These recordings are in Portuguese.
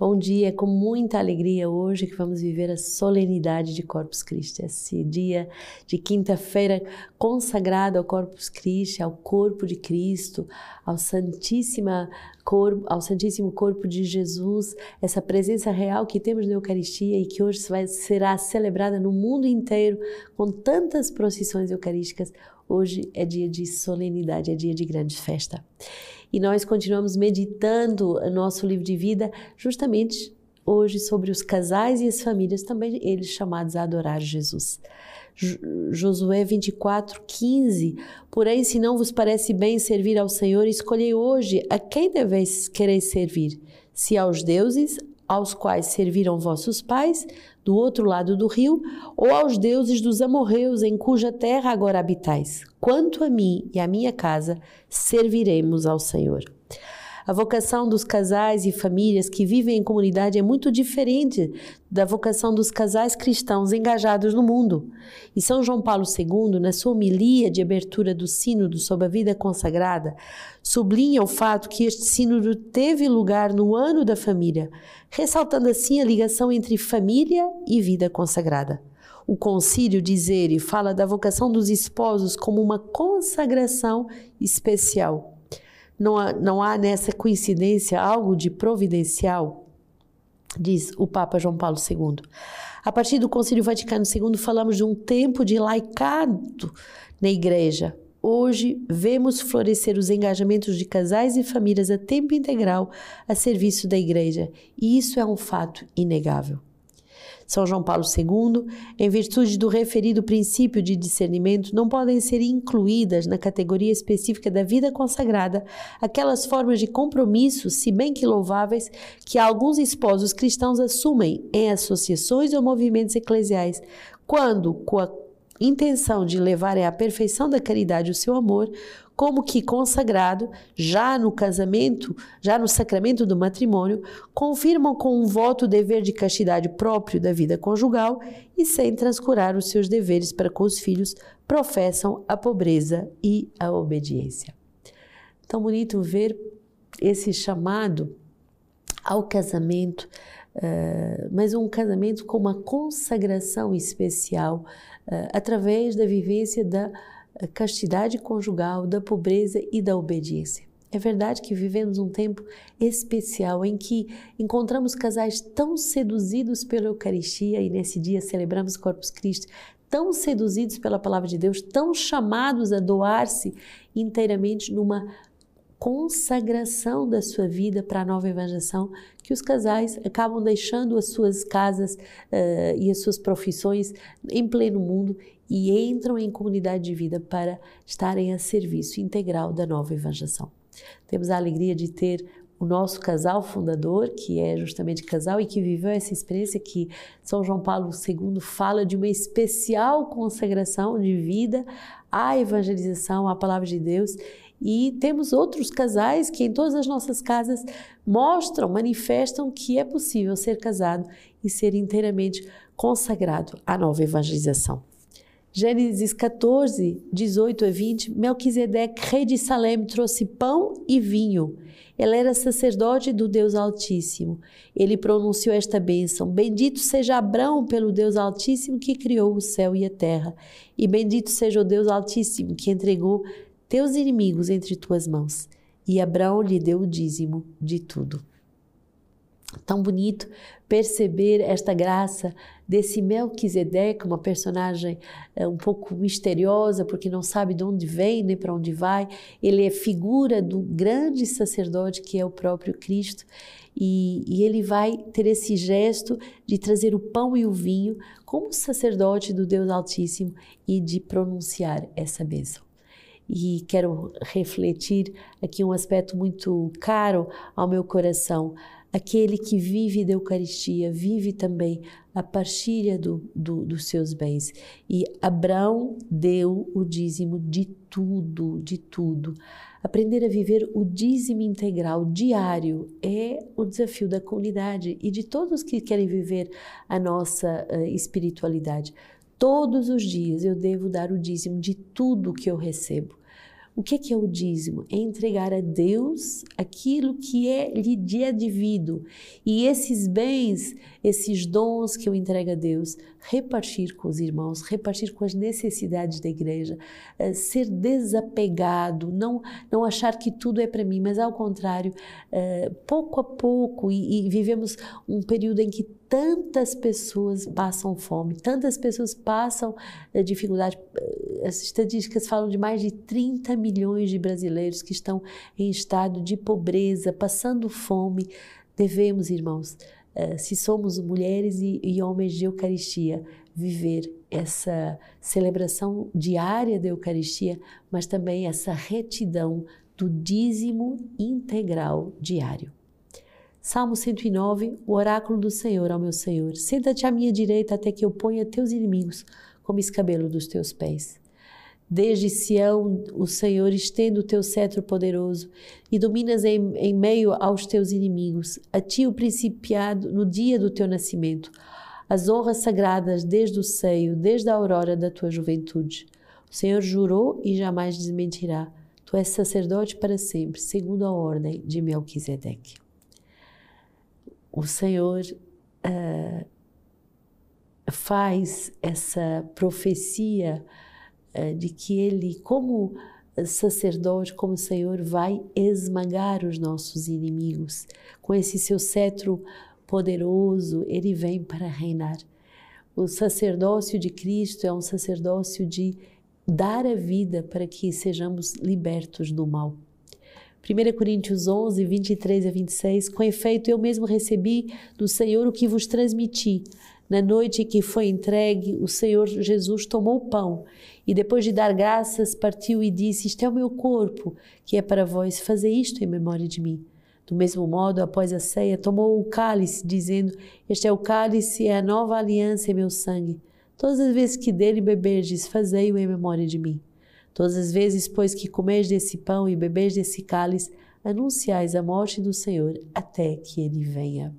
Bom dia, com muita alegria hoje que vamos viver a solenidade de Corpus Christi, esse dia de quinta-feira consagrado ao Corpus Christi, ao corpo de Cristo, ao Santíssima corpo, ao Santíssimo Corpo de Jesus, essa presença real que temos na Eucaristia e que hoje vai, será celebrada no mundo inteiro com tantas procissões eucarísticas. Hoje é dia de solenidade, é dia de grande festa. E nós continuamos meditando o nosso livro de vida justamente hoje sobre os casais e as famílias, também eles chamados a adorar Jesus. Josué 24, 15. Porém, se não vos parece bem servir ao Senhor, escolhei hoje a quem deveis querer servir: se aos deuses aos quais serviram vossos pais, do outro lado do rio, ou aos deuses dos amorreus em cuja terra agora habitais. Quanto a mim e à minha casa, serviremos ao Senhor. A vocação dos casais e famílias que vivem em comunidade é muito diferente da vocação dos casais cristãos engajados no mundo. E São João Paulo II, na sua homilia de abertura do Sínodo sobre a vida consagrada, sublinha o fato que este Sínodo teve lugar no ano da família, ressaltando assim a ligação entre família e vida consagrada. O concílio diz ele fala da vocação dos esposos como uma consagração especial não há, não há nessa coincidência algo de providencial? Diz o Papa João Paulo II. A partir do Concílio Vaticano II, falamos de um tempo de laicado na Igreja. Hoje, vemos florescer os engajamentos de casais e famílias a tempo integral a serviço da Igreja, e isso é um fato inegável. São João Paulo II, em virtude do referido princípio de discernimento, não podem ser incluídas na categoria específica da vida consagrada aquelas formas de compromisso, se bem que louváveis, que alguns esposos cristãos assumem em associações ou movimentos eclesiais, quando, com a intenção de levarem à perfeição da caridade o seu amor, como que consagrado, já no casamento, já no sacramento do matrimônio, confirmam com um voto o dever de castidade próprio da vida conjugal e, sem transcurar os seus deveres para com os filhos, professam a pobreza e a obediência. Tão bonito ver esse chamado ao casamento, uh, mas um casamento com uma consagração especial uh, através da vivência da castidade conjugal, da pobreza e da obediência. É verdade que vivemos um tempo especial em que encontramos casais tão seduzidos pela Eucaristia e nesse dia celebramos Corpus Christi, tão seduzidos pela palavra de Deus, tão chamados a doar-se inteiramente numa consagração da sua vida para a nova evangelização, que os casais acabam deixando as suas casas uh, e as suas profissões em pleno mundo e entram em comunidade de vida para estarem a serviço integral da nova evangelização. Temos a alegria de ter o nosso casal fundador, que é justamente casal e que viveu essa experiência que São João Paulo II fala de uma especial consagração de vida à evangelização, à palavra de Deus e temos outros casais que em todas as nossas casas mostram, manifestam que é possível ser casado e ser inteiramente consagrado à nova evangelização. Gênesis 14, 18 a 20, Melquisedeque, rei de Salem, trouxe pão e vinho. Ele era sacerdote do Deus Altíssimo. Ele pronunciou esta bênção: Bendito seja Abraão pelo Deus Altíssimo que criou o céu e a terra, e bendito seja o Deus Altíssimo que entregou teus inimigos entre tuas mãos. E Abraão lhe deu o dízimo de tudo. Tão bonito perceber esta graça desse Melquisedeque, uma personagem é, um pouco misteriosa, porque não sabe de onde vem nem para onde vai. Ele é figura do grande sacerdote que é o próprio Cristo. E, e, ele vai ter esse gesto de trazer o pão e o vinho como sacerdote do Deus Altíssimo e de pronunciar essa bênção e quero refletir aqui um aspecto muito caro ao meu coração. Aquele que vive da Eucaristia vive também a partilha do, do, dos seus bens. E Abraão deu o dízimo de tudo, de tudo. Aprender a viver o dízimo integral diário é o desafio da comunidade e de todos que querem viver a nossa uh, espiritualidade. Todos os dias eu devo dar o dízimo de tudo que eu recebo. O que é, que é o dízimo? É entregar a Deus aquilo que é lhe devido. E esses bens, esses dons que eu entrego a Deus, repartir com os irmãos, repartir com as necessidades da igreja, eh, ser desapegado, não, não achar que tudo é para mim, mas ao contrário, eh, pouco a pouco, e, e vivemos um período em que tantas pessoas passam fome, tantas pessoas passam eh, dificuldade. As estatísticas falam de mais de 30 milhões de brasileiros que estão em estado de pobreza, passando fome. Devemos, irmãos, eh, se somos mulheres e, homens de Eucaristia, viver essa celebração diária da Eucaristia, mas também essa retidão do dízimo integral diário. Salmo 109, o oráculo do Senhor ao meu Senhor. Senta-te à minha direita até que eu ponha teus inimigos como escabelo dos teus pés. Desde Sião, o Senhor estende o teu cetro poderoso e dominas em, em meio aos teus inimigos. A ti o principiado no dia do teu nascimento, as honras sagradas desde o seio, desde a aurora da tua juventude. O Senhor jurou e jamais desmentirá. Tu és sacerdote para sempre, segundo a ordem de Melquisedeque. O Senhor uh, faz essa profecia de que Ele, como sacerdote, como Senhor, vai esmagar os nossos inimigos. Com esse seu cetro poderoso, Ele vem para reinar. O sacerdócio de Cristo é um sacerdócio de dar a vida para que sejamos libertos do mal. 1 Coríntios 11, 23 a 26, com efeito eu mesmo recebi do Senhor o que vos transmiti. Na noite que foi entregue, o Senhor Jesus tomou o pão e, depois de dar graças, partiu e disse: Isto é o meu corpo, que é para vós, fazer isto em memória de mim. Do mesmo modo, após a ceia, tomou o cálice, dizendo: Este é o cálice, é a nova aliança em meu sangue. Todas as vezes que dele beberdes, fazei-o em memória de mim. Todas as vezes, pois, que comeis desse pão e bebeis desse cálice, anunciais a morte do Senhor até que ele venha.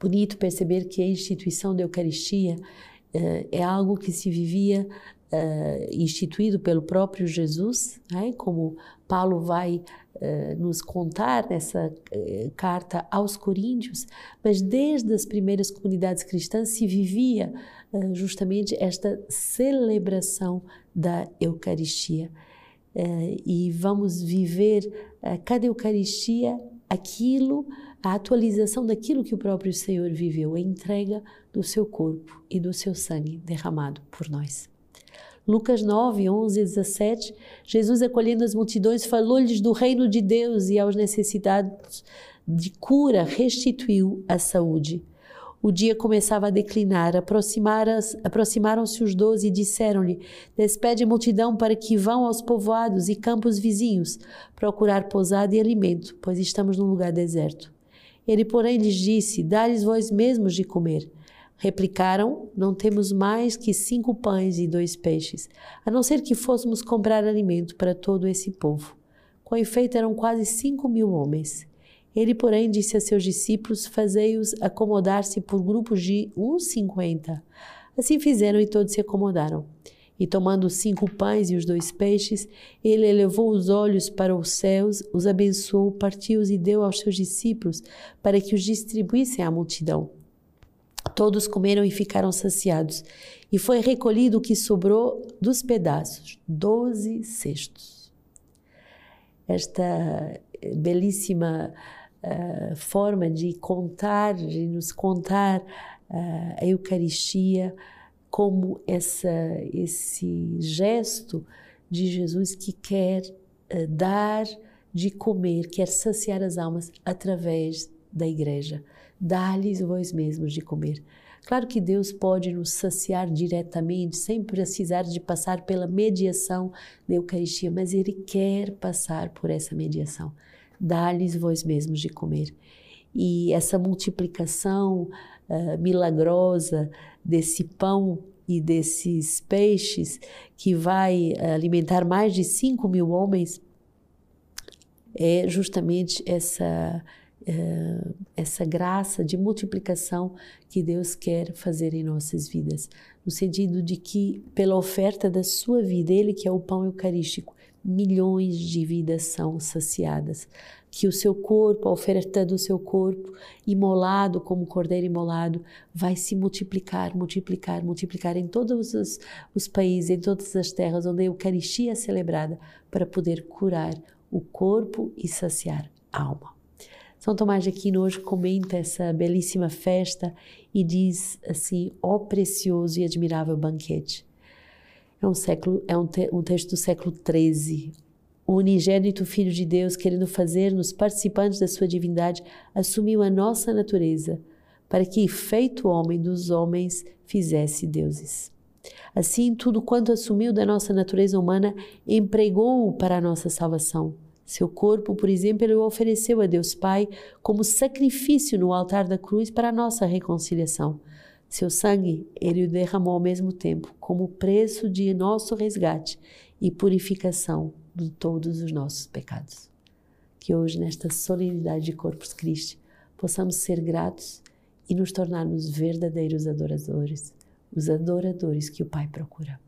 Bonito perceber que a instituição da Eucaristia uh, é algo que se vivia uh, instituído pelo próprio Jesus, né? como Paulo vai uh, nos contar nessa carta aos Coríntios, mas desde as primeiras comunidades cristãs se vivia justamente esta celebração da Eucaristia. e vamos viver cada Eucaristia aquilo a atualização daquilo que o próprio Senhor viveu, a entrega do seu corpo e do seu sangue derramado por nós. Lucas 9, 11 e 17, Jesus acolhendo as multidões falou-lhes do reino de Deus e aos necessitados de cura restituiu a saúde. O dia começava a declinar, aproximaram-se os doze e disseram-lhe: Despede a multidão para que vão aos povoados e campos vizinhos procurar pousada e alimento, pois estamos num lugar deserto. Ele, porém, lhes disse: Dá-lhes vós mesmos de comer. Replicaram: Não temos mais que cinco pães e dois peixes, a não ser que fôssemos comprar alimento para todo esse povo. Com efeito, eram quase cinco mil homens. Ele, porém, disse a seus discípulos: Fazei-os acomodar-se por grupos de uns cinquenta. Assim fizeram e todos se acomodaram. E tomando os cinco pães e os dois peixes, ele elevou os olhos para os céus, os abençoou, partiu-os e deu aos seus discípulos para que os distribuíssem à multidão. Todos comeram e ficaram saciados, e foi recolhido o que sobrou dos pedaços, doze cestos. Esta belíssima uh, forma de contar, de nos contar uh, a Eucaristia, como essa, esse gesto de Jesus que quer uh, dar de comer, quer saciar as almas através da igreja. Dá-lhes vós mesmos de comer. Claro que Deus pode nos saciar diretamente, sem precisar de passar pela mediação da Eucaristia, mas Ele quer passar por essa mediação. Dá-lhes vós mesmos de comer. E essa multiplicação uh, milagrosa desse pão e desses peixes que vai alimentar mais de 5 mil homens é justamente essa, uh, essa graça de multiplicação que Deus quer fazer em nossas vidas. no sentido de que, pela oferta da sua vida, Ele que é o pão eucarístico, milhões de vidas são saciadas. Que o seu corpo, a oferta do seu corpo, imolado como cordeiro imolado, vai se multiplicar, multiplicar, multiplicar em todos os, os países, em todas as terras onde a Eucaristia é celebrada, para poder curar o corpo e saciar a alma. São Tomás de Aquino hoje comenta essa belíssima festa e diz assim: ó oh, precioso e admirável banquete. É um, século, é um, te, um texto do século XIII. O unigênito Filho de Deus, querendo fazer-nos participantes da sua divindade, assumiu a nossa natureza, para que, feito homem dos homens, fizesse deuses. Assim, tudo quanto assumiu da nossa natureza humana, empregou-o para a nossa salvação seu corpo, por exemplo, ele o ofereceu a Deus Pai como sacrifício no altar da cruz para a nossa reconciliação. Seu sangue, ele o derramou ao mesmo tempo como preço de nosso resgate e purificação de todos os nossos pecados. Que hoje, nesta solenidade de Corpus Christi, possamos ser gratos e nos tornarmos verdadeiros adoradores, os adoradores que o Pai procura.